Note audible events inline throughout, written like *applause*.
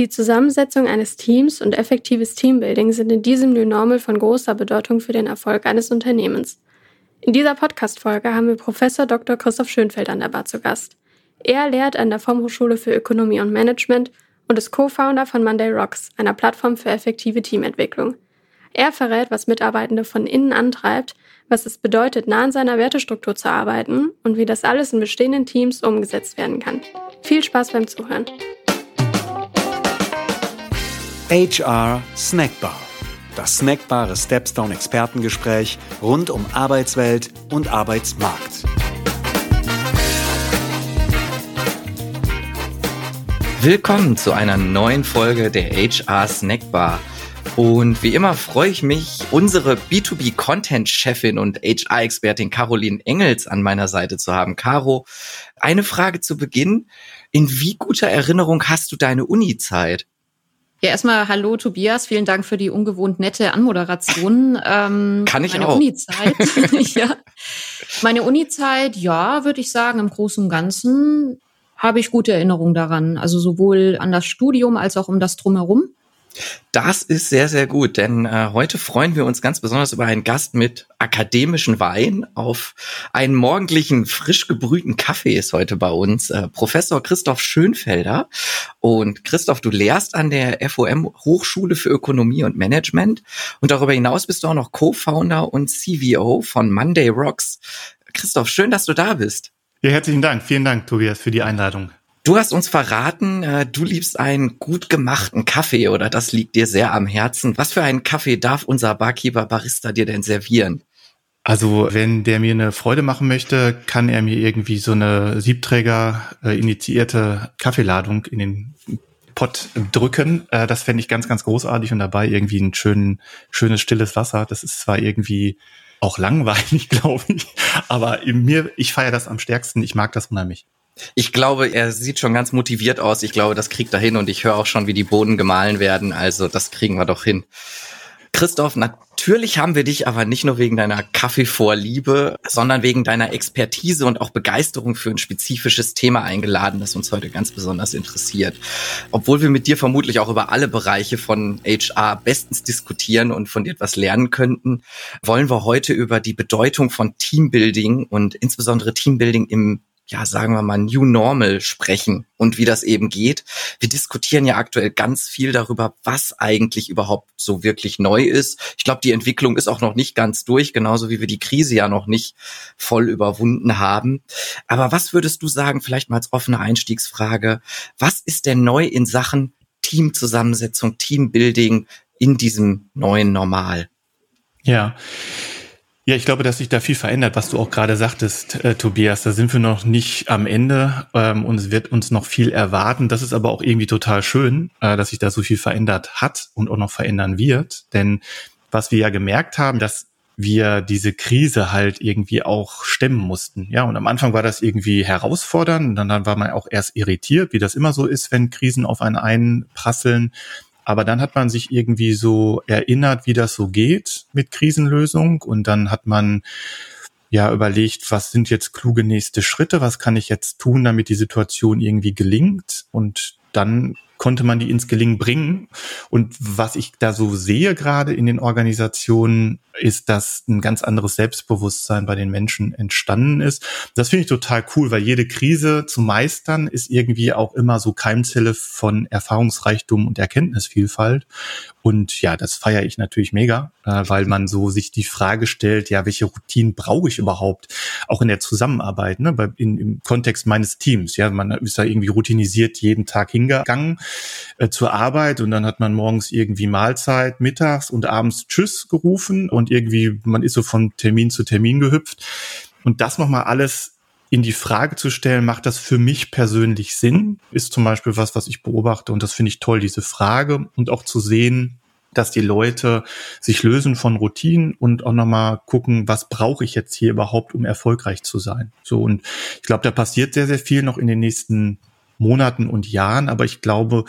Die Zusammensetzung eines Teams und effektives Teambuilding sind in diesem New Normal von großer Bedeutung für den Erfolg eines Unternehmens. In dieser Podcast-Folge haben wir Professor Dr. Christoph Schönfeld an der Bar zu Gast. Er lehrt an der Fachhochschule für Ökonomie und Management und ist Co-Founder von Monday Rocks, einer Plattform für effektive Teamentwicklung. Er verrät, was Mitarbeitende von innen antreibt, was es bedeutet, nah an seiner Wertestruktur zu arbeiten und wie das alles in bestehenden Teams umgesetzt werden kann. Viel Spaß beim Zuhören. HR Snackbar. Das snackbare Stepstone Expertengespräch rund um Arbeitswelt und Arbeitsmarkt. Willkommen zu einer neuen Folge der HR Snackbar. Und wie immer freue ich mich, unsere B2B-Content-Chefin und HR-Expertin Caroline Engels an meiner Seite zu haben. Caro, eine Frage zu Beginn. In wie guter Erinnerung hast du deine Uni-Zeit? Ja, erstmal hallo Tobias, vielen Dank für die ungewohnt nette Anmoderation. Ähm, Kann ich meine auch. Uni-Zeit, *laughs* *laughs* ja. Meine Uni-Zeit, ja, würde ich sagen, im Großen und Ganzen habe ich gute Erinnerungen daran. Also sowohl an das Studium als auch um das drumherum. Das ist sehr, sehr gut, denn äh, heute freuen wir uns ganz besonders über einen Gast mit akademischen Wein. Auf einen morgendlichen, frisch gebrühten Kaffee ist heute bei uns äh, Professor Christoph Schönfelder. Und Christoph, du lehrst an der FOM Hochschule für Ökonomie und Management. Und darüber hinaus bist du auch noch Co-Founder und CVO von Monday Rocks. Christoph, schön, dass du da bist. Ja, herzlichen Dank. Vielen Dank, Tobias, für die Einladung. Du hast uns verraten, äh, du liebst einen gut gemachten Kaffee oder das liegt dir sehr am Herzen. Was für einen Kaffee darf unser Barkeeper Barista dir denn servieren? Also, wenn der mir eine Freude machen möchte, kann er mir irgendwie so eine Siebträger äh, initiierte Kaffeeladung in den Pott drücken. Äh, das fände ich ganz, ganz großartig und dabei irgendwie ein schön, schönes, stilles Wasser. Das ist zwar irgendwie auch langweilig, *laughs* glaube ich, aber in mir, ich feiere das am stärksten. Ich mag das unheimlich. Ich glaube, er sieht schon ganz motiviert aus. Ich glaube, das kriegt er hin und ich höre auch schon, wie die Boden gemahlen werden. Also das kriegen wir doch hin. Christoph, natürlich haben wir dich aber nicht nur wegen deiner Kaffeevorliebe, sondern wegen deiner Expertise und auch Begeisterung für ein spezifisches Thema eingeladen, das uns heute ganz besonders interessiert. Obwohl wir mit dir vermutlich auch über alle Bereiche von HR bestens diskutieren und von dir etwas lernen könnten, wollen wir heute über die Bedeutung von Teambuilding und insbesondere Teambuilding im ja, sagen wir mal, New Normal sprechen und wie das eben geht. Wir diskutieren ja aktuell ganz viel darüber, was eigentlich überhaupt so wirklich neu ist. Ich glaube, die Entwicklung ist auch noch nicht ganz durch, genauso wie wir die Krise ja noch nicht voll überwunden haben. Aber was würdest du sagen, vielleicht mal als offene Einstiegsfrage, was ist denn neu in Sachen Teamzusammensetzung, Teambuilding in diesem neuen Normal? Ja. Ja, ich glaube, dass sich da viel verändert, was du auch gerade sagtest, äh, Tobias. Da sind wir noch nicht am Ende ähm, und es wird uns noch viel erwarten. Das ist aber auch irgendwie total schön, äh, dass sich da so viel verändert hat und auch noch verändern wird. Denn was wir ja gemerkt haben, dass wir diese Krise halt irgendwie auch stemmen mussten. Ja, und am Anfang war das irgendwie herausfordernd und dann, dann war man auch erst irritiert, wie das immer so ist, wenn Krisen auf einen einprasseln. Aber dann hat man sich irgendwie so erinnert, wie das so geht mit Krisenlösung. Und dann hat man ja überlegt, was sind jetzt kluge nächste Schritte? Was kann ich jetzt tun, damit die Situation irgendwie gelingt? Und dann konnte man die ins Gelingen bringen. Und was ich da so sehe gerade in den Organisationen, ist, dass ein ganz anderes Selbstbewusstsein bei den Menschen entstanden ist. Das finde ich total cool, weil jede Krise zu meistern ist irgendwie auch immer so Keimzelle von Erfahrungsreichtum und Erkenntnisvielfalt. Und ja, das feiere ich natürlich mega, äh, weil man so sich die Frage stellt, ja, welche Routinen brauche ich überhaupt? Auch in der Zusammenarbeit, ne, in, im Kontext meines Teams. Ja, man ist da irgendwie routinisiert jeden Tag hingegangen äh, zur Arbeit und dann hat man morgens irgendwie Mahlzeit, mittags und abends Tschüss gerufen und irgendwie, man ist so von Termin zu Termin gehüpft. Und das nochmal alles in die Frage zu stellen, macht das für mich persönlich Sinn? Ist zum Beispiel was, was ich beobachte und das finde ich toll, diese Frage und auch zu sehen, dass die Leute sich lösen von Routinen und auch nochmal gucken, was brauche ich jetzt hier überhaupt, um erfolgreich zu sein. So und ich glaube, da passiert sehr, sehr viel noch in den nächsten Monaten und Jahren, aber ich glaube,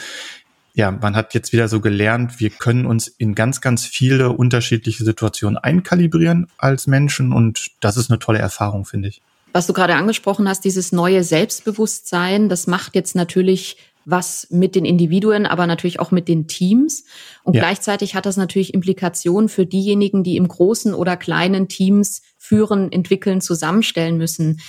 ja, man hat jetzt wieder so gelernt, wir können uns in ganz, ganz viele unterschiedliche Situationen einkalibrieren als Menschen und das ist eine tolle Erfahrung, finde ich. Was du gerade angesprochen hast, dieses neue Selbstbewusstsein, das macht jetzt natürlich was mit den Individuen, aber natürlich auch mit den Teams. Und Ja. gleichzeitig hat das natürlich Implikationen für diejenigen, die im großen oder kleinen Teams führen, entwickeln, zusammenstellen müssen.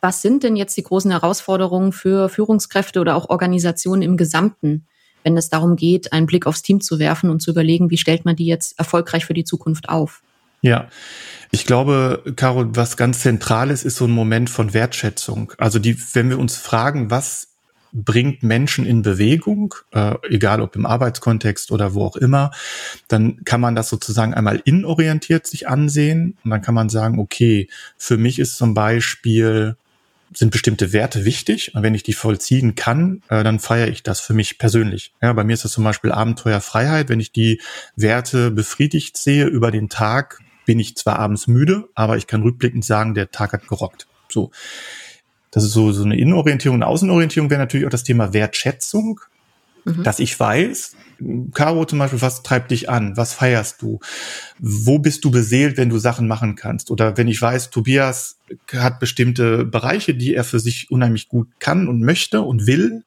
Was sind denn jetzt die großen Herausforderungen für Führungskräfte oder auch Organisationen im Gesamten, wenn es darum geht, einen Blick aufs Team zu werfen und zu überlegen, wie stellt man die jetzt erfolgreich für die Zukunft auf? Ja, ich glaube, Caro, was ganz zentral ist, ist so ein Moment von Wertschätzung. Also die, wenn wir uns fragen, was bringt Menschen in Bewegung, äh, egal ob im Arbeitskontext oder wo auch immer, dann kann man das sozusagen einmal innenorientiert sich ansehen und dann kann man sagen, okay, für mich ist zum Beispiel sind bestimmte Werte wichtig und wenn ich die vollziehen kann, äh, dann feiere ich das für mich persönlich. Ja, bei mir ist das zum Beispiel Abenteuerfreiheit. Wenn ich die Werte befriedigt sehe über den Tag, bin ich zwar abends müde, aber ich kann rückblickend sagen, der Tag hat gerockt. So. Das ist so, so eine Innenorientierung. Eine Außenorientierung wäre natürlich auch das Thema Wertschätzung, Mhm. dass ich weiß, Caro zum Beispiel, was treibt dich an? Was feierst du? Wo bist du beseelt, wenn du Sachen machen kannst? Oder wenn ich weiß, Tobias hat bestimmte Bereiche, die er für sich unheimlich gut kann und möchte und will.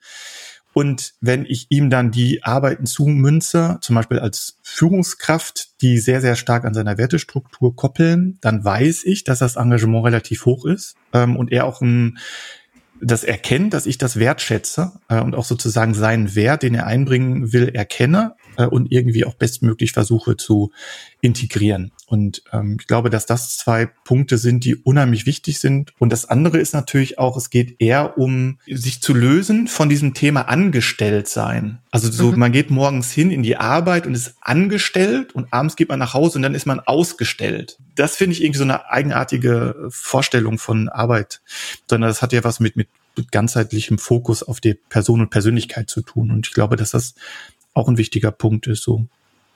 Und wenn ich ihm dann die Arbeiten zumünze, zum Beispiel als Führungskraft, die sehr, sehr stark an seiner Wertestruktur koppeln, dann weiß ich, dass das Engagement relativ hoch ist ähm, und er auch ein, das erkennt, dass ich das wertschätze äh, und auch sozusagen seinen Wert, den er einbringen will, erkenne äh, und irgendwie auch bestmöglich versuche zu integrieren. Und ähm, ich glaube, dass das zwei Punkte sind, die unheimlich wichtig sind. Und das andere ist natürlich auch, es geht eher um sich zu lösen von diesem Thema angestellt sein. Also so, Mhm. man geht morgens hin in die Arbeit und ist angestellt und abends geht man nach Hause und dann ist man ausgestellt. Das finde ich irgendwie so eine eigenartige Vorstellung von Arbeit, sondern das hat ja was mit, mit mit ganzheitlichem Fokus auf die Person und Persönlichkeit zu tun. Und ich glaube, dass das auch ein wichtiger Punkt ist, so.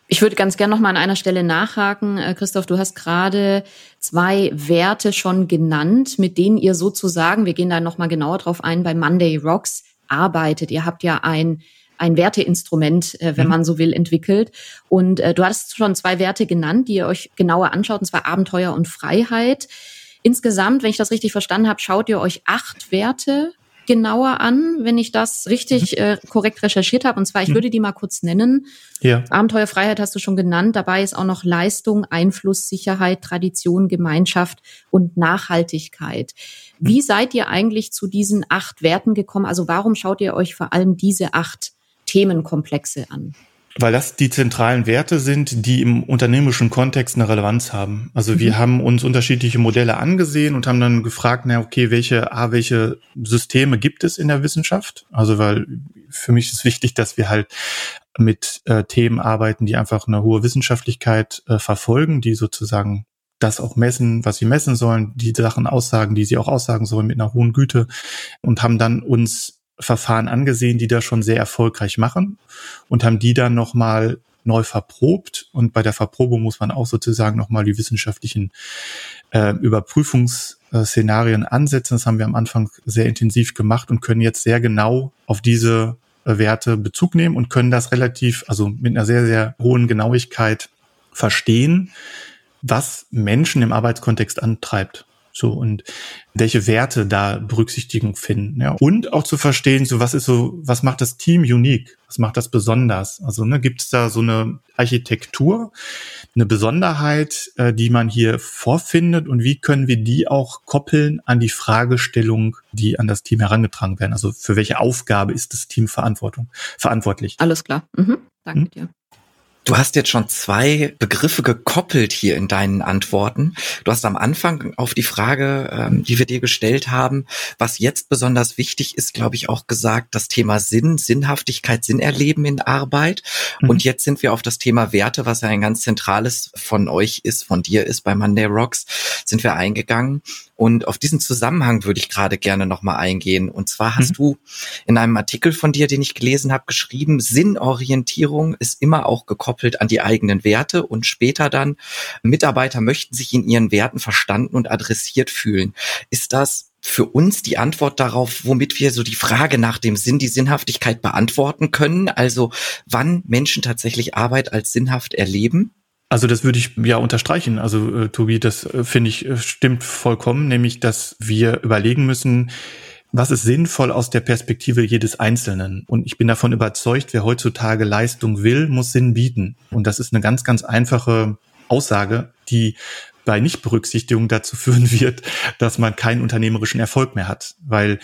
Ich würde ganz gern noch mal an einer Stelle nachhaken. Äh, Christoph, du hast gerade zwei Werte schon genannt, mit denen ihr sozusagen, wir gehen da noch mal genauer drauf ein, bei Monday Rocks arbeitet. Ihr habt ja ein ein Werteinstrument, äh, wenn Mhm. man so will, entwickelt. Und äh, du hattest schon zwei Werte genannt, die ihr euch genauer anschaut, und zwar Abenteuer und Freiheit. Insgesamt, wenn ich das richtig verstanden habe, schaut ihr euch acht Werte genauer an, wenn ich das richtig äh, korrekt recherchiert habe. Und zwar, ich Mhm. würde die mal kurz nennen. Ja. Abenteuerfreiheit hast du schon genannt. Dabei ist auch noch Leistung, Einfluss, Sicherheit, Tradition, Gemeinschaft und Nachhaltigkeit. Wie seid ihr eigentlich zu diesen acht Werten gekommen? Also warum schaut ihr euch vor allem diese acht Themenkomplexe an? Weil das die zentralen Werte sind, die im unternehmerischen Kontext eine Relevanz haben. Also wir haben uns unterschiedliche Modelle angesehen und haben dann gefragt, na okay, welche, ah, welche Systeme gibt es in der Wissenschaft? Also weil für mich ist wichtig, dass wir halt mit äh, Themen arbeiten, die einfach eine hohe Wissenschaftlichkeit äh, verfolgen, die sozusagen das auch messen, was sie messen sollen, die Sachen aussagen, die sie auch aussagen sollen mit einer hohen Güte und haben dann uns Verfahren angesehen, die das schon sehr erfolgreich machen und haben die dann nochmal neu verprobt. Und bei der Verprobung muss man auch sozusagen nochmal die wissenschaftlichen äh, Überprüfungsszenarien ansetzen. Das haben wir am Anfang sehr intensiv gemacht und können jetzt sehr genau auf diese äh, Werte Bezug nehmen und können das relativ, also mit einer sehr, sehr hohen Genauigkeit verstehen, was Menschen im Arbeitskontext antreibt. So und welche Werte da Berücksichtigung finden. Ja. Und auch zu verstehen, so was ist so, was macht das Team unique? Was macht das besonders? Also ne, gibt es da so eine Architektur, eine Besonderheit, äh, die man hier vorfindet und wie können wir die auch koppeln an die Fragestellung, die an das Team herangetragen werden? Also für welche Aufgabe ist das Team Verantwortung, verantwortlich? Alles klar. Mhm. Danke Hm? dir. Du hast jetzt schon zwei Begriffe gekoppelt hier in deinen Antworten. Du hast am Anfang auf die Frage, ähm, die wir dir gestellt haben, was jetzt besonders wichtig ist, glaube ich, auch gesagt, das Thema Sinn, Sinnhaftigkeit, Sinnerleben in Arbeit. Mhm. Und jetzt sind wir auf das Thema Werte, was ja ein ganz zentrales von euch ist, von dir ist bei Monday Rocks, sind wir eingegangen. Und auf diesen Zusammenhang würde ich gerade gerne nochmal eingehen. Und zwar hast Mhm. du in einem Artikel von dir, den ich gelesen habe, geschrieben, Sinnorientierung ist immer auch gekoppelt an die eigenen Werte und später dann, Mitarbeiter möchten sich in ihren Werten verstanden und adressiert fühlen. Ist das für uns die Antwort darauf, womit wir so die Frage nach dem Sinn, die Sinnhaftigkeit beantworten können? Also wann Menschen tatsächlich Arbeit als sinnhaft erleben? Also das würde ich ja unterstreichen. Also äh, Tobi, das äh, finde ich äh, stimmt vollkommen, nämlich dass wir überlegen müssen, was ist sinnvoll aus der Perspektive jedes Einzelnen? Und ich bin davon überzeugt, wer heutzutage Leistung will, muss Sinn bieten. Und das ist eine ganz, ganz einfache Aussage, die bei Nichtberücksichtigung dazu *laughs* führen wird, dass man keinen unternehmerischen Erfolg mehr hat. Weil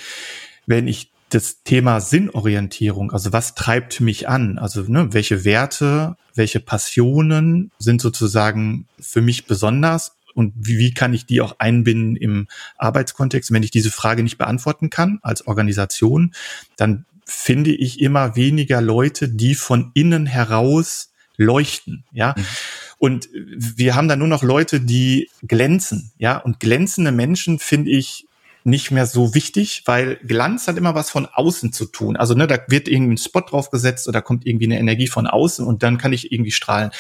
wenn ich das Thema Sinnorientierung, also was treibt mich an, also ne, welche Werte, welche Passionen sind sozusagen für mich besonders und wie, wie kann ich die auch einbinden im Arbeitskontext? Wenn ich diese Frage nicht beantworten kann als Organisation, dann finde ich immer weniger Leute, die von innen heraus leuchten, ja. Mhm. Und wir haben da nur noch Leute, die glänzen, ja. Und glänzende Menschen finde ich nicht mehr so wichtig, weil Glanz hat immer was von außen zu tun. Also ne, da wird irgendwie ein Spot draufgesetzt oder kommt irgendwie eine Energie von außen und dann kann ich irgendwie strahlen.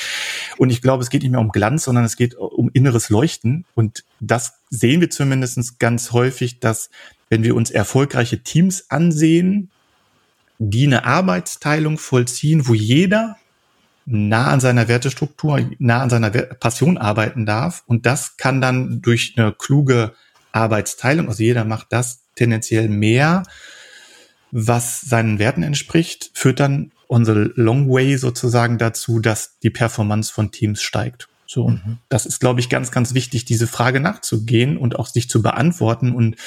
Und ich glaube, es geht nicht mehr um Glanz, sondern es geht um inneres Leuchten. Und das sehen wir zumindest ganz häufig, dass wenn wir uns erfolgreiche Teams ansehen, die eine Arbeitsteilung vollziehen, wo jeder nah an seiner Wertestruktur, nah an seiner Passion arbeiten darf. Und das kann dann durch eine kluge Arbeitsteilung, also jeder macht das tendenziell mehr, was seinen Werten entspricht, führt dann unsere Long Way sozusagen dazu, dass die Performance von Teams steigt. So, mhm. das ist, glaube ich, ganz, ganz wichtig, diese Frage nachzugehen und auch sich zu beantworten. Und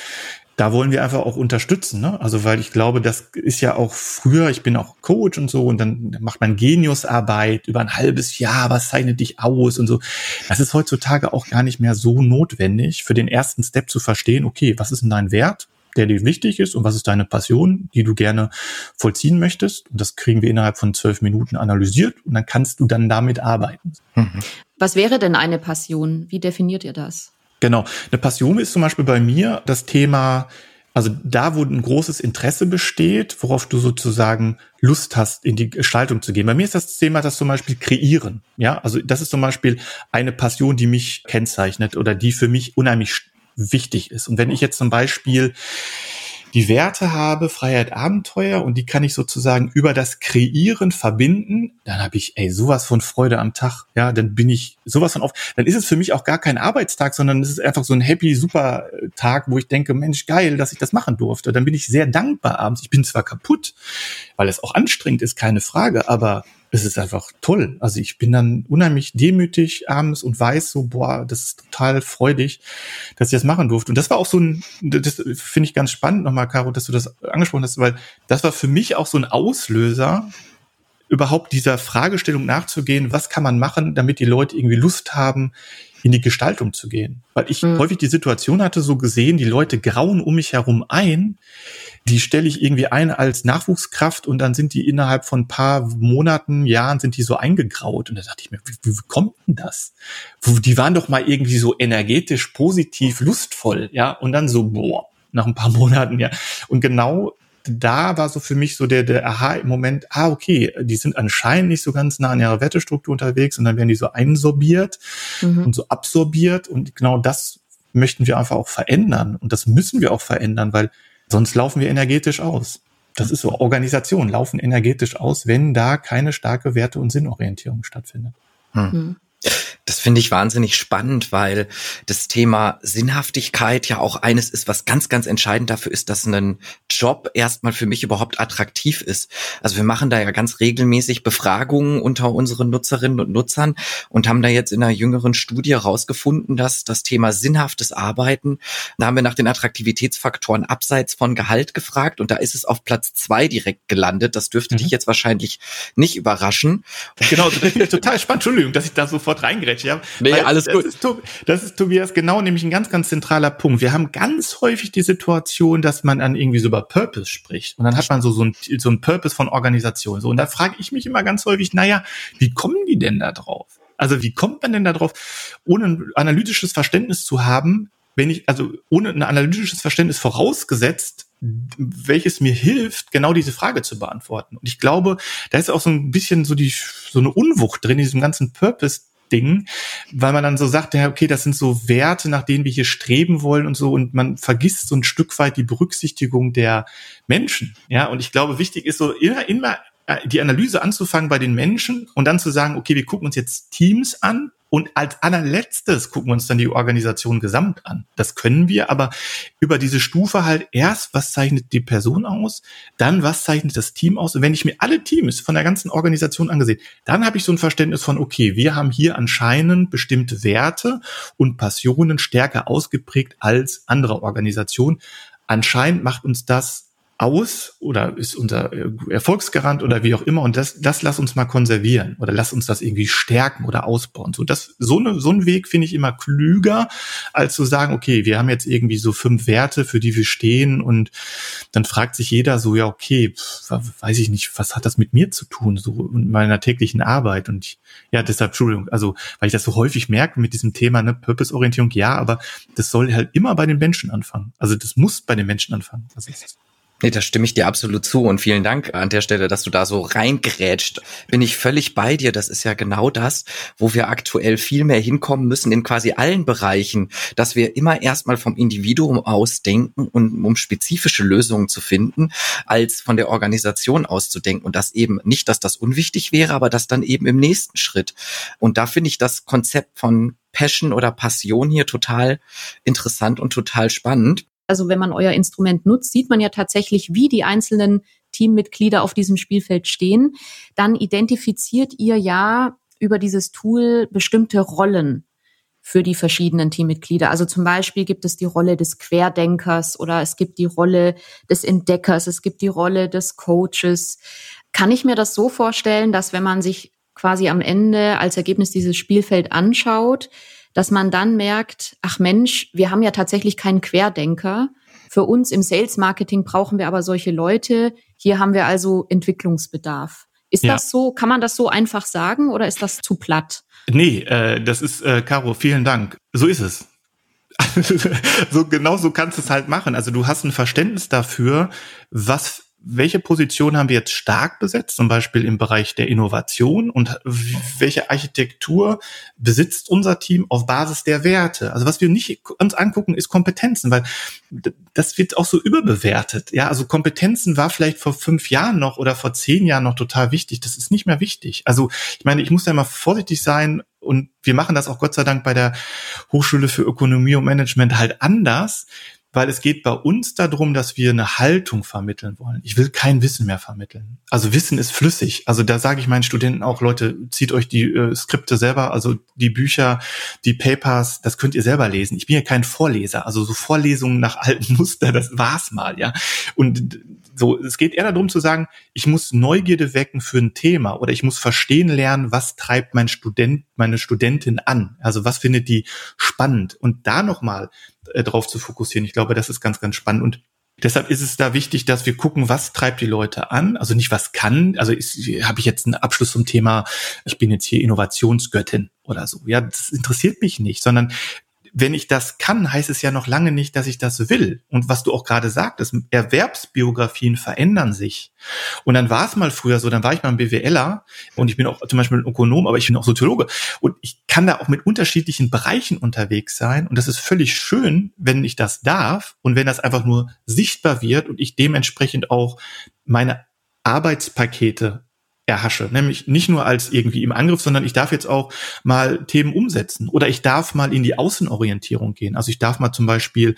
da wollen wir einfach auch unterstützen. Ne? Also weil ich glaube, das ist ja auch früher, ich bin auch Coach und so und dann macht man Geniusarbeit über ein halbes Jahr, was zeichnet dich aus und so. Das ist heutzutage auch gar nicht mehr so notwendig, für den ersten Step zu verstehen, okay, was ist denn dein Wert? der dir wichtig ist und was ist deine Passion, die du gerne vollziehen möchtest. Und das kriegen wir innerhalb von zwölf Minuten analysiert und dann kannst du dann damit arbeiten. Mhm. Was wäre denn eine Passion? Wie definiert ihr das? Genau. Eine Passion ist zum Beispiel bei mir das Thema, also da, wo ein großes Interesse besteht, worauf du sozusagen Lust hast, in die Gestaltung zu gehen. Bei mir ist das Thema das zum Beispiel Kreieren. Ja, also das ist zum Beispiel eine Passion, die mich kennzeichnet oder die für mich unheimlich wichtig ist. Und wenn ich jetzt zum Beispiel die Werte habe, Freiheit, Abenteuer und die kann ich sozusagen über das Kreieren verbinden, dann habe ich ey sowas von Freude am Tag. Ja, dann bin ich sowas von auf. Dann ist es für mich auch gar kein Arbeitstag, sondern es ist einfach so ein happy super Tag, wo ich denke, Mensch, geil, dass ich das machen durfte. Dann bin ich sehr dankbar abends. Ich bin zwar kaputt, weil es auch anstrengend ist, keine Frage, aber es ist einfach toll. Also ich bin dann unheimlich demütig abends und weiß so, boah, das ist total freudig, dass ich das machen durfte. Und das war auch so ein, das finde ich ganz spannend nochmal, Caro, dass du das angesprochen hast, weil das war für mich auch so ein Auslöser, überhaupt dieser Fragestellung nachzugehen, was kann man machen, damit die Leute irgendwie Lust haben, in die Gestaltung zu gehen. Weil ich mhm. häufig die Situation hatte, so gesehen, die Leute grauen um mich herum ein, die stelle ich irgendwie ein als Nachwuchskraft und dann sind die innerhalb von ein paar Monaten, Jahren sind die so eingegraut. Und da dachte ich mir, wie, wie kommt denn das? Die waren doch mal irgendwie so energetisch, positiv, lustvoll, ja, und dann so, boah, nach ein paar *laughs* Monaten, ja. Und genau da war so für mich so der, der Aha-Moment, ah, okay, die sind anscheinend nicht so ganz nah an ihrer Wertestruktur unterwegs und dann werden die so einsorbiert mhm. und so absorbiert und genau das möchten wir einfach auch verändern und das müssen wir auch verändern, weil Sonst laufen wir energetisch aus. Das ist so, Organisationen laufen energetisch aus, wenn da keine starke Werte- und Sinnorientierung stattfindet. Hm. Das finde ich wahnsinnig spannend, weil das Thema Sinnhaftigkeit ja auch eines ist, was ganz, ganz entscheidend dafür ist, dass ein Job erstmal für mich überhaupt attraktiv ist. Also wir machen da ja ganz regelmäßig Befragungen unter unseren Nutzerinnen und Nutzern und haben da jetzt in einer jüngeren Studie herausgefunden, dass das Thema sinnhaftes Arbeiten, da haben wir nach den Attraktivitätsfaktoren abseits von Gehalt gefragt und da ist es auf Platz zwei direkt gelandet. Das dürfte mhm. dich jetzt wahrscheinlich nicht überraschen. Genau, total spannend. Entschuldigung, dass ich da sofort reingeredet reingrätsche. Ja? Nee, alles das gut. Ist, das ist, Tobias, genau nämlich ein ganz, ganz zentraler Punkt. Wir haben ganz häufig die Situation, dass man dann irgendwie so über Purpose spricht. Und dann hat man so, so, ein, so ein Purpose von Organisation. So, und da frage ich mich immer ganz häufig, naja, wie kommen die denn da drauf? Also wie kommt man denn da drauf, ohne ein analytisches Verständnis zu haben, wenn ich, also ohne ein analytisches Verständnis vorausgesetzt, welches mir hilft, genau diese Frage zu beantworten. Und ich glaube, da ist auch so ein bisschen so die, so eine Unwucht drin in diesem ganzen Purpose Ding, weil man dann so sagt, ja, okay, das sind so Werte, nach denen wir hier streben wollen und so, und man vergisst so ein Stück weit die Berücksichtigung der Menschen. Ja, und ich glaube, wichtig ist so immer, immer äh, die Analyse anzufangen bei den Menschen und dann zu sagen, okay, wir gucken uns jetzt Teams an Und als allerletztes gucken wir uns dann die Organisation gesamt an. Das können wir, aber über diese Stufe halt erst, was zeichnet die Person aus, dann was zeichnet das Team aus. Und wenn ich mir alle Teams von der ganzen Organisation angesehen, dann habe ich so ein Verständnis von, okay, wir haben hier anscheinend bestimmte Werte und Passionen stärker ausgeprägt als andere Organisationen. Anscheinend macht uns das aus oder ist unser äh, Erfolgsgarant oder wie auch immer und das, das lass uns mal konservieren oder lass uns das irgendwie stärken oder ausbauen. So, das, so, eine, so ein Weg finde ich immer klüger, als zu sagen, okay, wir haben jetzt irgendwie so fünf Werte, für die wir stehen und dann fragt sich jeder so, ja, okay, pf, weiß ich nicht, was hat das mit mir zu tun, so in meiner täglichen Arbeit und ich, ja, deshalb, Entschuldigung, also, weil ich das so häufig merke mit diesem Thema, ne, Purpose-Orientierung, ja, aber das soll halt immer bei den Menschen anfangen. Also, das muss bei den Menschen anfangen. Ist Nee, da stimme ich dir absolut zu und vielen Dank an der Stelle, dass du da so reingrätscht. Bin ich völlig bei dir. Das ist ja genau das, wo wir aktuell viel mehr hinkommen müssen in quasi allen Bereichen, dass wir immer erstmal vom Individuum aus denken und um spezifische Lösungen zu finden, als von der Organisation auszudenken und das eben nicht, dass das unwichtig wäre, aber das dann eben im nächsten Schritt. Und da finde ich das Konzept von Passion oder Passion hier total interessant und total spannend also wenn man euer Instrument nutzt, sieht man ja tatsächlich, wie die einzelnen Teammitglieder auf diesem Spielfeld stehen. Dann identifiziert ihr ja über dieses Tool bestimmte Rollen für die verschiedenen Teammitglieder. Also zum Beispiel gibt es die Rolle des Querdenkers oder es gibt die Rolle des Entdeckers, es gibt die Rolle des Coaches. Kann ich mir das so vorstellen, dass wenn man sich quasi am Ende als Ergebnis dieses Spielfeld anschaut, dass man dann merkt, ach Mensch, wir haben ja tatsächlich keinen Querdenker. Für uns im Sales Marketing brauchen wir aber solche Leute. Hier haben wir also Entwicklungsbedarf. Ist ja. das so? Kann man das so einfach sagen oder ist das zu platt? Nee, äh, das ist, äh, Caro, vielen Dank. So ist es. *laughs* so genau so kannst du es halt machen. Also du hast ein Verständnis dafür, was welche Position haben wir jetzt stark besetzt, zum Beispiel im Bereich der Innovation und welche Architektur besitzt unser Team auf Basis der Werte? Also was wir nicht uns angucken, ist Kompetenzen, weil das wird auch so überbewertet. Ja, also Kompetenzen war vielleicht vor fünf Jahren noch oder vor zehn Jahren noch total wichtig. Das ist nicht mehr wichtig. Also ich meine, ich muss da mal vorsichtig sein und wir machen das auch Gott sei Dank bei der Hochschule für Ökonomie und Management halt anders weil es geht bei uns darum, dass wir eine Haltung vermitteln wollen. Ich will kein Wissen mehr vermitteln. Also Wissen ist flüssig. Also da sage ich meinen Studenten auch, Leute, zieht euch die äh, Skripte selber, also die Bücher, die Papers, das könnt ihr selber lesen. Ich bin ja kein Vorleser. Also so Vorlesungen nach alten *laughs* Muster, das war's mal, ja. Und so, es geht eher darum zu sagen, ich muss Neugierde wecken für ein Thema oder ich muss verstehen lernen, was treibt mein Student, meine Studentin an? Also was findet die spannend? Und da nochmal äh, drauf zu fokussieren. Ich glaube, das ist ganz, ganz spannend. Und Deshalb ist es da wichtig, dass wir gucken, was treibt die Leute an. Also nicht, was kann. Also habe ich jetzt einen Abschluss zum Thema, ich bin jetzt hier Innovationsgöttin oder so. Ja, das interessiert mich nicht, sondern wenn ich das kann, heißt es ja noch lange nicht, dass ich das will. Und was du auch gerade sagtest, Erwerbsbiografien verändern sich. Und dann war es mal früher so, dann war ich mal ein BWLer und ich bin auch zum Beispiel ein Ökonom, aber ich bin auch Soziologe. Und ich kann da auch mit unterschiedlichen Bereichen unterwegs sein. Und das ist völlig schön, wenn ich das darf und wenn das einfach nur sichtbar wird und ich dementsprechend auch meine Arbeitspakete erhasche. Nämlich nicht nur als irgendwie im Angriff, sondern ich darf jetzt auch mal Themen umsetzen oder ich darf mal in die Außenorientierung gehen. Also ich darf mal zum Beispiel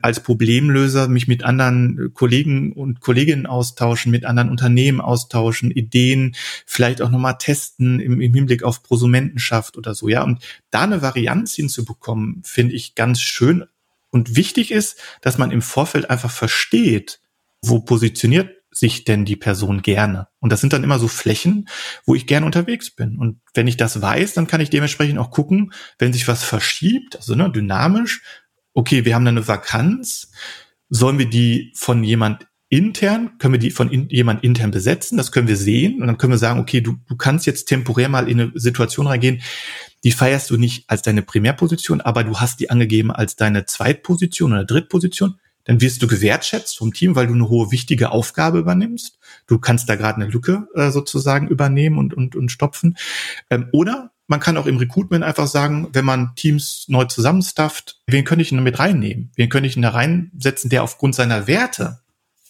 als Problemlöser mich mit anderen Kollegen und Kolleginnen austauschen, mit anderen Unternehmen austauschen, Ideen vielleicht auch nochmal testen im, im Hinblick auf Prosumentenschaft oder so. Ja, und da eine Varianz hinzubekommen, finde ich ganz schön. Und wichtig ist, dass man im Vorfeld einfach versteht, wo positioniert sich denn die Person gerne? Und das sind dann immer so Flächen, wo ich gerne unterwegs bin. Und wenn ich das weiß, dann kann ich dementsprechend auch gucken, wenn sich was verschiebt, also ne, dynamisch, okay, wir haben da eine Vakanz, sollen wir die von jemand intern, können wir die von in, jemand intern besetzen, das können wir sehen und dann können wir sagen, okay, du, du kannst jetzt temporär mal in eine Situation reingehen, die feierst du nicht als deine Primärposition, aber du hast die angegeben als deine Zweitposition oder Drittposition dann wirst du gewertschätzt vom Team, weil du eine hohe wichtige Aufgabe übernimmst. Du kannst da gerade eine Lücke äh, sozusagen übernehmen und, und, und stopfen. Ähm, oder man kann auch im Recruitment einfach sagen, wenn man Teams neu zusammenstafft, wen könnte ich denn mit reinnehmen? Wen könnte ich denn da reinsetzen, der aufgrund seiner Werte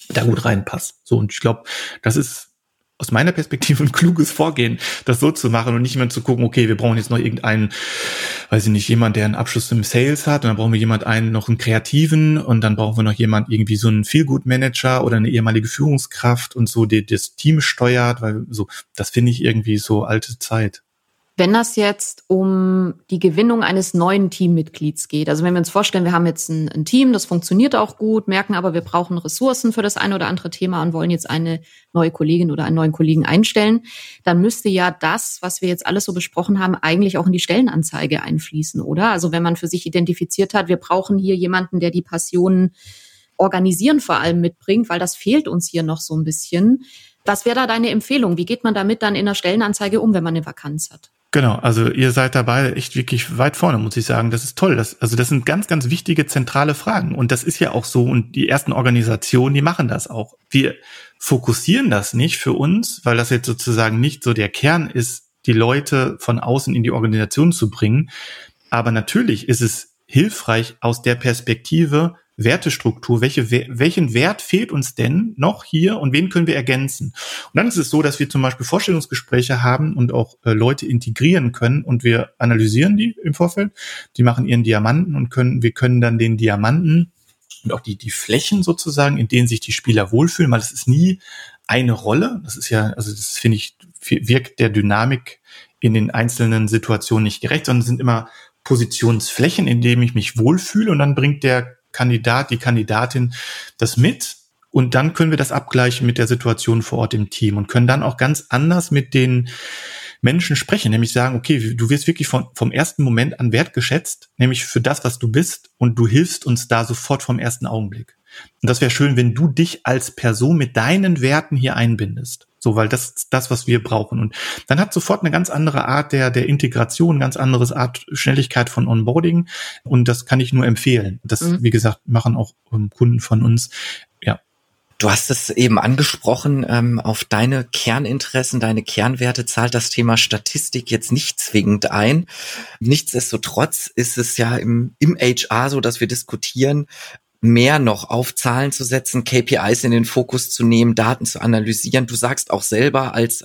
da gut reinpasst? So, und ich glaube, das ist aus meiner Perspektive ein kluges Vorgehen, das so zu machen und nicht mehr zu gucken, okay, wir brauchen jetzt noch irgendeinen, weiß ich nicht, jemand, der einen Abschluss im Sales hat und dann brauchen wir jemand einen, noch einen Kreativen und dann brauchen wir noch jemand irgendwie so einen Feelgood-Manager oder eine ehemalige Führungskraft und so, die das Team steuert, weil so, das finde ich irgendwie so alte Zeit. Wenn das jetzt um die Gewinnung eines neuen Teammitglieds geht, also wenn wir uns vorstellen, wir haben jetzt ein, ein, Team, das funktioniert auch gut, merken aber, wir brauchen Ressourcen für das eine oder andere Thema und wollen jetzt eine neue Kollegin oder einen neuen Kollegen einstellen, dann müsste ja das, was wir jetzt alles so besprochen haben, eigentlich auch in die Stellenanzeige einfließen, oder? Also wenn man für sich identifiziert hat, wir brauchen hier jemanden, der die Passionen organisieren vor allem mitbringt, weil das fehlt uns hier noch so ein bisschen. Was wäre da deine Empfehlung? Wie geht man damit dann in der Stellenanzeige um, wenn man eine Vakanz hat? Genau, also ihr seid dabei echt wirklich weit vorne, muss ich sagen. Das ist toll. Das, also das sind ganz, ganz wichtige zentrale Fragen. Und das ist ja auch so. Und die ersten Organisationen, die machen das auch. Wir fokussieren das nicht für uns, weil das jetzt sozusagen nicht so der Kern ist, die Leute von außen in die Organisation zu bringen. Aber natürlich ist es hilfreich aus der Perspektive, Wertestruktur, welche, welchen Wert fehlt uns denn noch hier und wen können wir ergänzen? Und dann ist es so, dass wir zum Beispiel Vorstellungsgespräche haben und auch äh, Leute integrieren können und wir analysieren die im Vorfeld. Die machen ihren Diamanten und können, wir können dann den Diamanten und auch die, die Flächen sozusagen, in denen sich die Spieler wohlfühlen, weil es ist nie eine Rolle. Das ist ja, also das finde ich, wirkt der Dynamik in den einzelnen Situationen nicht gerecht, sondern sind immer Positionsflächen, in denen ich mich wohlfühle und dann bringt der Kandidat, die Kandidatin das mit und dann können wir das abgleichen mit der Situation vor Ort im Team und können dann auch ganz anders mit den Menschen sprechen, nämlich sagen, okay, du wirst wirklich von, vom ersten Moment an wertgeschätzt, nämlich für das, was du bist und du hilfst uns da sofort vom ersten Augenblick. Und das wäre schön, wenn du dich als Person mit deinen Werten hier einbindest. So, weil das ist das, was wir brauchen. Und dann hat sofort eine ganz andere Art der, der Integration, ganz anderes Art Schnelligkeit von Onboarding. Und das kann ich nur empfehlen. Das, mhm. wie gesagt, machen auch ähm, Kunden von uns. Ja. Du hast es eben angesprochen, ähm, auf deine Kerninteressen, deine Kernwerte zahlt das Thema Statistik jetzt nicht zwingend ein. Nichtsdestotrotz ist es ja im, im HR so, dass wir diskutieren, mehr noch auf Zahlen zu setzen, KPIs in den Fokus zu nehmen, Daten zu analysieren. Du sagst auch selber als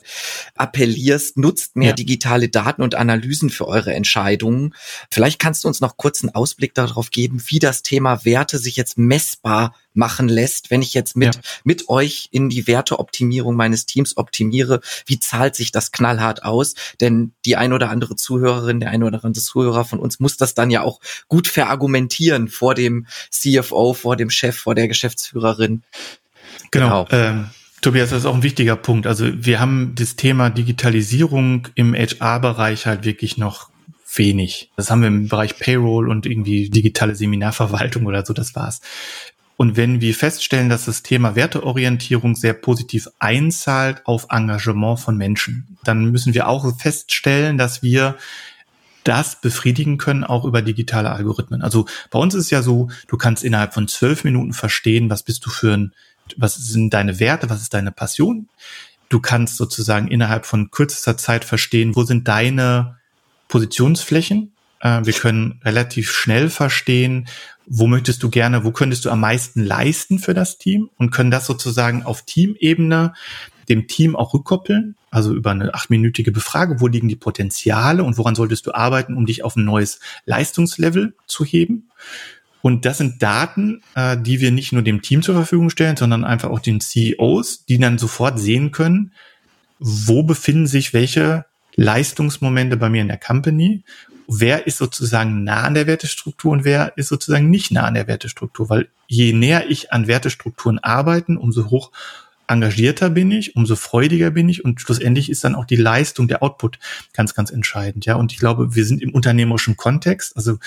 appellierst, nutzt mehr ja. digitale Daten und Analysen für eure Entscheidungen. Vielleicht kannst du uns noch kurz einen Ausblick darauf geben, wie das Thema Werte sich jetzt messbar machen lässt, wenn ich jetzt mit, ja. mit euch in die Werteoptimierung meines Teams optimiere, wie zahlt sich das knallhart aus? Denn die ein oder andere Zuhörerin, der ein oder andere Zuhörer von uns muss das dann ja auch gut verargumentieren vor dem CFO, vor dem Chef, vor der Geschäftsführerin. Genau. genau. Ähm, Tobias, das ist auch ein wichtiger Punkt. Also wir haben das Thema Digitalisierung im HR-Bereich halt wirklich noch wenig. Das haben wir im Bereich Payroll und irgendwie digitale Seminarverwaltung oder so, das war's. Und wenn wir feststellen, dass das Thema Werteorientierung sehr positiv einzahlt auf Engagement von Menschen, dann müssen wir auch feststellen, dass wir das befriedigen können, auch über digitale Algorithmen. Also bei uns ist ja so, du kannst innerhalb von zwölf Minuten verstehen, was bist du für ein, was sind deine Werte, was ist deine Passion. Du kannst sozusagen innerhalb von kürzester Zeit verstehen, wo sind deine Positionsflächen. Äh, wir können relativ schnell verstehen, wo möchtest du gerne, wo könntest du am meisten leisten für das Team? Und können das sozusagen auf Teamebene dem Team auch rückkoppeln, also über eine achtminütige Befrage, wo liegen die Potenziale und woran solltest du arbeiten, um dich auf ein neues Leistungslevel zu heben. Und das sind Daten, äh, die wir nicht nur dem Team zur Verfügung stellen, sondern einfach auch den CEOs, die dann sofort sehen können, wo befinden sich welche Leistungsmomente bei mir in der Company wer ist sozusagen nah an der Wertestruktur und wer ist sozusagen nicht nah an der Wertestruktur. Weil je näher ich an Wertestrukturen arbeiten, umso hoch engagierter bin ich, umso freudiger bin ich und schlussendlich ist dann auch die Leistung, der Output ganz, ganz entscheidend. Ja, und ich glaube, wir sind im unternehmerischen Kontext, also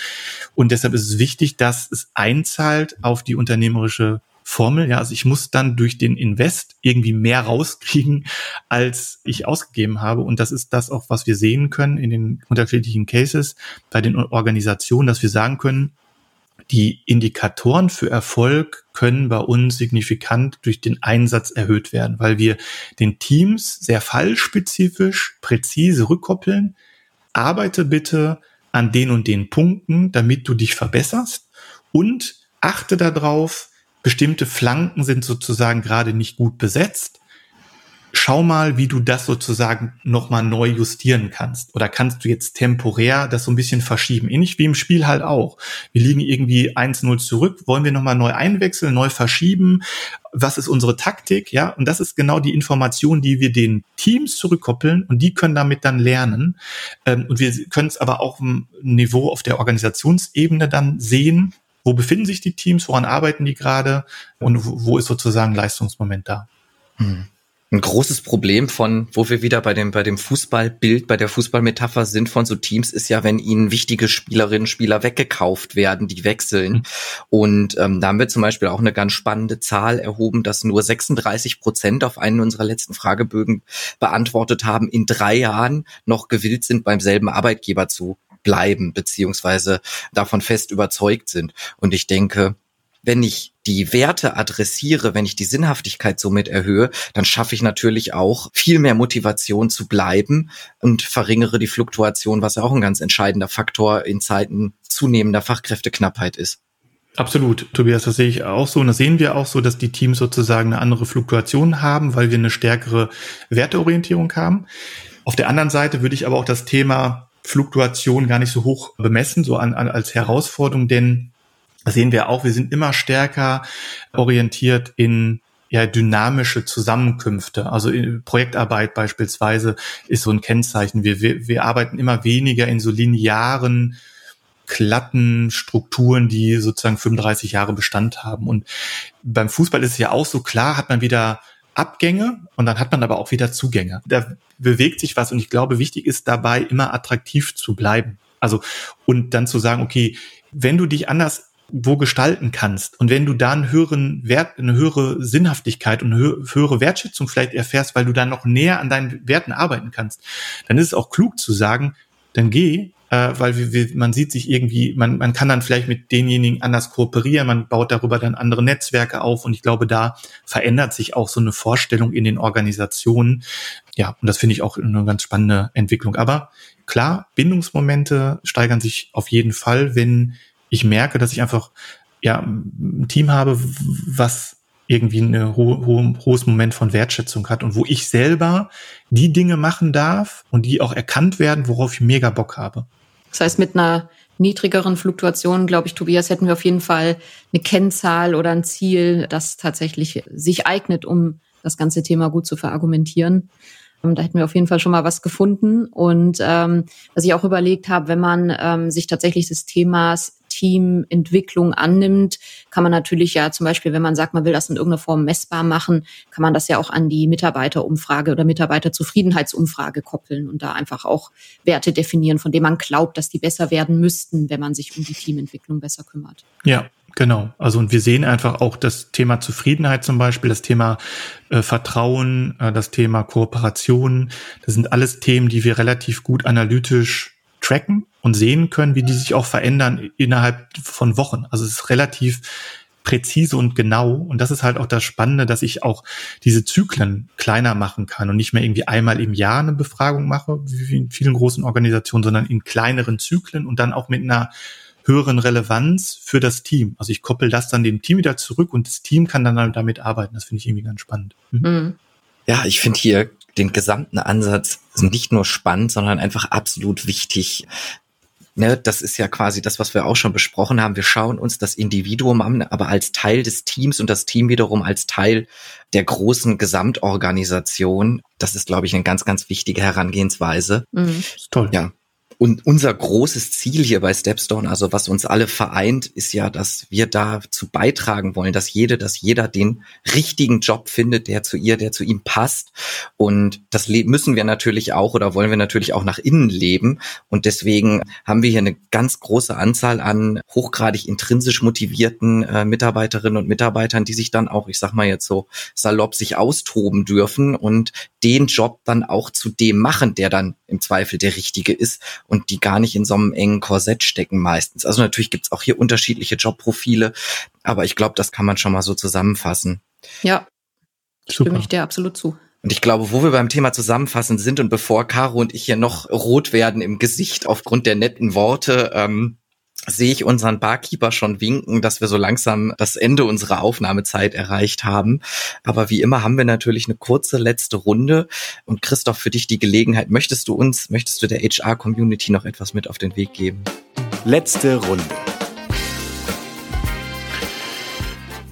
und deshalb ist es wichtig, dass es einzahlt auf die unternehmerische Formel. Ja, also ich muss dann durch den Invest irgendwie mehr rauskriegen, als ich ausgegeben habe. Und das ist das auch, was wir sehen können in den unterschiedlichen Cases bei den Organisationen, dass wir sagen können, die Indikatoren für Erfolg können bei uns signifikant durch den Einsatz erhöht werden, weil wir den Teams sehr fallspezifisch, präzise rückkoppeln. Arbeite bitte an den und den Punkten, damit du dich verbesserst und achte darauf, bestimmte Flanken sind sozusagen gerade nicht gut besetzt. schau mal, wie du das sozusagen nochmal neu justieren kannst. Oder kannst du jetzt temporär das so ein bisschen verschieben? Ähnlich wie im Spiel halt auch. Wir liegen irgendwie 1-0 zurück. Wollen wir nochmal neu einwechseln, neu verschieben? Was ist unsere Taktik? Ja, und das ist genau die Information, die wir den Teams zurückkoppeln und die können damit dann lernen. Ähm, und wir können es aber auch im Niveau auf der Organisationsebene dann sehen. Wo befinden sich die Teams? Woran arbeiten die gerade? Und wo ist sozusagen Leistungsmoment da? Hm ein großes Problem von, wo wir wieder bei dem, bei dem Fußballbild, bei der Fußballmetapher sind von so Teams, ist ja, wenn ihnen wichtige Spielerinnen, Spieler weggekauft werden, die wechseln. Mhm. Und ähm, da haben wir zum Beispiel auch eine ganz spannende Zahl erhoben, dass nur 36 Prozent auf einen unserer letzten Fragebögen beantwortet haben, in drei Jahren noch gewillt sind, beim selben Arbeitgeber zu bleiben, beziehungsweise davon fest überzeugt sind. Und ich denke, wenn ich die Werte adressiere, wenn ich die Sinnhaftigkeit somit erhöhe, dann schaffe ich natürlich auch viel mehr Motivation zu bleiben und verringere die Fluktuation, was ja auch ein ganz entscheidender Faktor in Zeiten zunehmender Fachkräfteknappheit ist. Absolut, Tobias, das sehe ich auch so. Und das sehen wir auch so, dass die Teams sozusagen eine andere Fluktuation haben, weil wir eine stärkere Werteorientierung haben. Auf der anderen Seite würde ich aber auch das Thema Fluktuation gar nicht so hoch bemessen, so an, an als Herausforderung, denn sehen wir auch, wir sind immer stärker orientiert in ja, dynamische Zusammenkünfte. Also Projektarbeit beispielsweise ist so ein Kennzeichen. Wir, wir, wir arbeiten immer weniger in so linearen, glatten Strukturen, die sozusagen 35 Jahre Bestand haben. Und beim Fußball ist es ja auch so klar, hat man wieder Abgänge und dann hat man aber auch wieder Zugänge. Da bewegt sich was und ich glaube, wichtig ist dabei, immer attraktiv zu bleiben. Also, und dann zu sagen, okay, wenn du dich anders wo gestalten kannst. Und wenn du da einen höheren Wert, eine höhere Sinnhaftigkeit und eine höhere Wertschätzung vielleicht erfährst, weil du dann noch näher an deinen Werten arbeiten kannst, dann ist es auch klug zu sagen, dann geh, äh, weil wir, wir, man sieht sich irgendwie, man, man kann dann vielleicht mit denjenigen anders kooperieren, man baut darüber dann andere Netzwerke auf und ich glaube, da verändert sich auch so eine Vorstellung in den Organisationen. Ja, und das finde ich auch eine ganz spannende Entwicklung. Aber klar, Bindungsmomente steigern sich auf jeden Fall, wenn ich merke, dass ich einfach ja ein Team habe, was irgendwie ein ho ho hohes Moment von Wertschätzung hat und wo ich selber die Dinge machen darf und die auch erkannt werden, worauf ich mega Bock habe. Das heißt, mit einer niedrigeren Fluktuation, glaube ich, Tobias, hätten wir auf jeden Fall eine Kennzahl oder ein Ziel, das tatsächlich sich eignet, um das ganze Thema gut zu verargumentieren. Da hätten wir auf jeden Fall schon mal was gefunden. Und ähm, was ich auch überlegt habe, wenn man ähm, sich tatsächlich des Themas Teamentwicklung annimmt, kann man natürlich ja zum Beispiel, wenn man sagt, man will das in irgendeiner Form messbar machen, kann man das ja auch an die Mitarbeiterumfrage oder Mitarbeiterzufriedenheitsumfrage koppeln und da einfach auch Werte definieren, von denen man glaubt, dass die besser werden müssten, wenn man sich um die Teamentwicklung besser kümmert. Ja, Genau. Also und wir sehen einfach auch das Thema Zufriedenheit zum Beispiel, das Thema äh, Vertrauen, äh, das Thema Kooperation. Das sind alles Themen, die wir relativ gut analytisch tracken und sehen können, wie die sich auch verändern innerhalb von Wochen. Also es ist relativ präzise und genau. Und das ist halt auch das Spannende, dass ich auch diese Zyklen kleiner machen kann und nicht mehr irgendwie einmal im Jahr eine Befragung mache, wie in vielen großen Organisationen, sondern in kleineren Zyklen und dann auch mit einer höheren Relevanz für das Team. Also ich koppel das dann dem Team wieder zurück und das Team kann dann damit arbeiten. Das finde ich irgendwie ganz spannend. Mhm. mhm. Ja, ich finde hier den gesamten Ansatz nicht nur spannend, sondern einfach absolut wichtig. Ne, das ist ja quasi das, was wir auch schon besprochen haben. Wir schauen uns das Individuum an, aber als Teil des Teams und das Team wiederum als Teil der großen Gesamtorganisation. Das ist, glaube ich, eine ganz, ganz wichtige Herangehensweise. Mhm. Toll. Ja. Und unser großes Ziel hier bei Stepstone, also was uns alle vereint, ist ja, dass wir dazu beitragen wollen, dass jede, dass jeder den richtigen Job findet, der zu ihr, der zu ihm passt. Und das müssen wir natürlich auch oder wollen wir natürlich auch nach innen leben. Und deswegen haben wir hier eine ganz große Anzahl an hochgradig intrinsisch motivierten äh, Mitarbeiterinnen und Mitarbeitern, die sich dann auch, ich sag mal jetzt so salopp, sich austoben dürfen und den Job dann auch zu dem machen, der dann im Zweifel der richtige ist und die gar nicht in so einem engen Korsett stecken meistens. Also natürlich gibt's auch hier unterschiedliche Jobprofile, aber ich glaube, das kann man schon mal so zusammenfassen. Ja, Super. stimme ich dir absolut zu. Und ich glaube, wo wir beim Thema Zusammenfassen sind und bevor Caro und ich hier noch rot werden im Gesicht aufgrund der netten Worte, ähm, sehe ich unseren Barkeeper schon winken, dass wir so langsam das Ende unserer Aufnahmezeit erreicht haben. Aber wie immer haben wir natürlich eine kurze letzte Runde. Und Christoph, für dich die Gelegenheit, möchtest du uns, möchtest du der HR-Community noch etwas mit auf den Weg geben? Letzte Runde.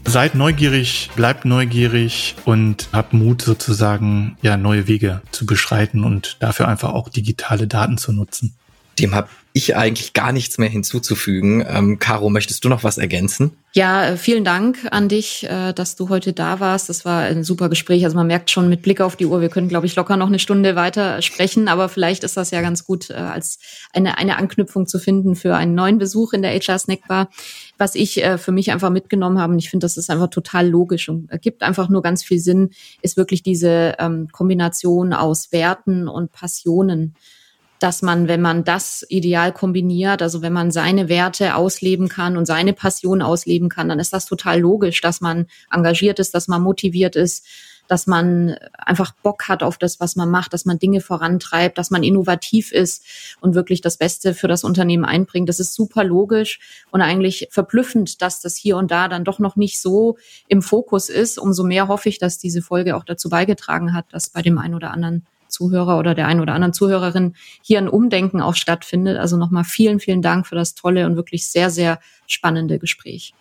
Seid neugierig, bleibt neugierig und habt Mut sozusagen, ja, neue Wege zu beschreiten und dafür einfach auch digitale Daten zu nutzen. Dem habe ich eigentlich gar nichts mehr hinzuzufügen. Ähm, Caro, möchtest du noch was ergänzen? Ja, äh, vielen Dank an dich, äh, dass du heute da warst. Das war ein super Gespräch. Also man merkt schon mit Blick auf die Uhr, wir können, glaube ich, locker noch eine Stunde weiter sprechen, aber vielleicht ist das ja ganz gut, äh, als eine, eine Anknüpfung zu finden für einen neuen Besuch in der HR Snack Bar. Was ich für mich einfach mitgenommen habe, und ich finde, das ist einfach total logisch und ergibt einfach nur ganz viel Sinn, ist wirklich diese ähm, Kombination aus Werten und Passionen dass man, wenn man das ideal kombiniert, also wenn man seine Werte ausleben kann und seine Passion ausleben kann, dann ist das total logisch, dass man engagiert ist, dass man motiviert ist, dass man einfach Bock hat auf das, was man macht, dass man Dinge vorantreibt, dass man innovativ ist und wirklich das Beste für das Unternehmen einbringt. Das ist super logisch und eigentlich verblüffend, dass das hier und da dann doch noch nicht so im Fokus ist. Umso mehr hoffe ich, dass diese Folge auch dazu beigetragen hat, dass bei dem einen oder anderen Zuhörer oder der einen oder anderen Zuhörerin hier ein Umdenken auch stattfindet. Also nochmal vielen, vielen Dank für das tolle und wirklich sehr, sehr spannende Gespräch.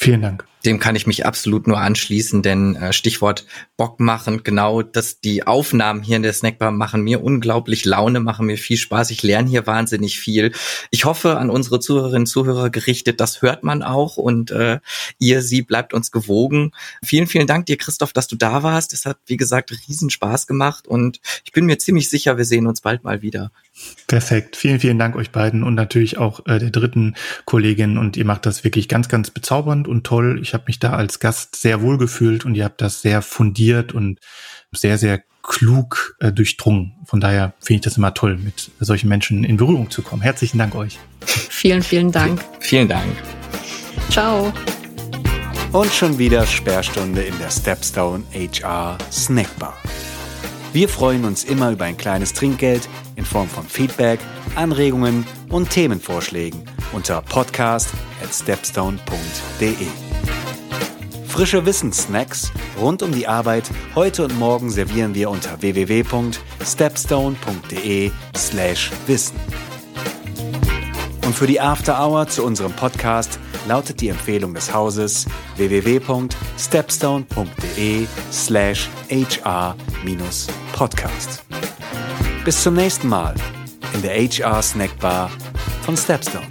Vielen Dank. Dem kann ich mich absolut nur anschließen, denn äh, Stichwort Bock machen, genau, dass die Aufnahmen hier in der Snackbar machen mir unglaublich Laune, machen mir viel Spaß. Ich lerne hier wahnsinnig viel. Ich hoffe, an unsere Zuhörerinnen und Zuhörer gerichtet, das hört man auch und äh, ihr, sie bleibt uns gewogen. Vielen, vielen Dank dir, Christoph, dass du da warst. Es hat, wie gesagt, riesen Spaß gemacht und ich bin mir ziemlich sicher, wir sehen uns bald mal wieder. Perfekt. Vielen, vielen Dank euch beiden und natürlich auch äh, der dritten Kollegin und ihr macht das wirklich ganz, ganz bezaubernd und toll. Ich habe mich da als Gast sehr wohl gefühlt und ihr habt das sehr fundiert und sehr, sehr klug äh, durchdrungen. Von daher finde ich das immer toll, mit solchen Menschen in Berührung zu kommen. Herzlichen Dank euch. Vielen, vielen Dank. Vielen Dank. Ciao. Und schon wieder Sperrstunde in der Stepstone HR Snackbar. Wir freuen uns immer über ein kleines Trinkgeld in Form von Feedback, Anregungen und Themenvorschlägen unter podcast at stepstone.de. Frische Wissenssnacks rund um die Arbeit heute und morgen servieren wir unter www.stepstone.de/wissen. Und für die After Hour zu unserem Podcast lautet die Empfehlung des Hauses www.stepstone.de/hr-podcast. Bis zum nächsten Mal in der HR Snackbar von Stepstone.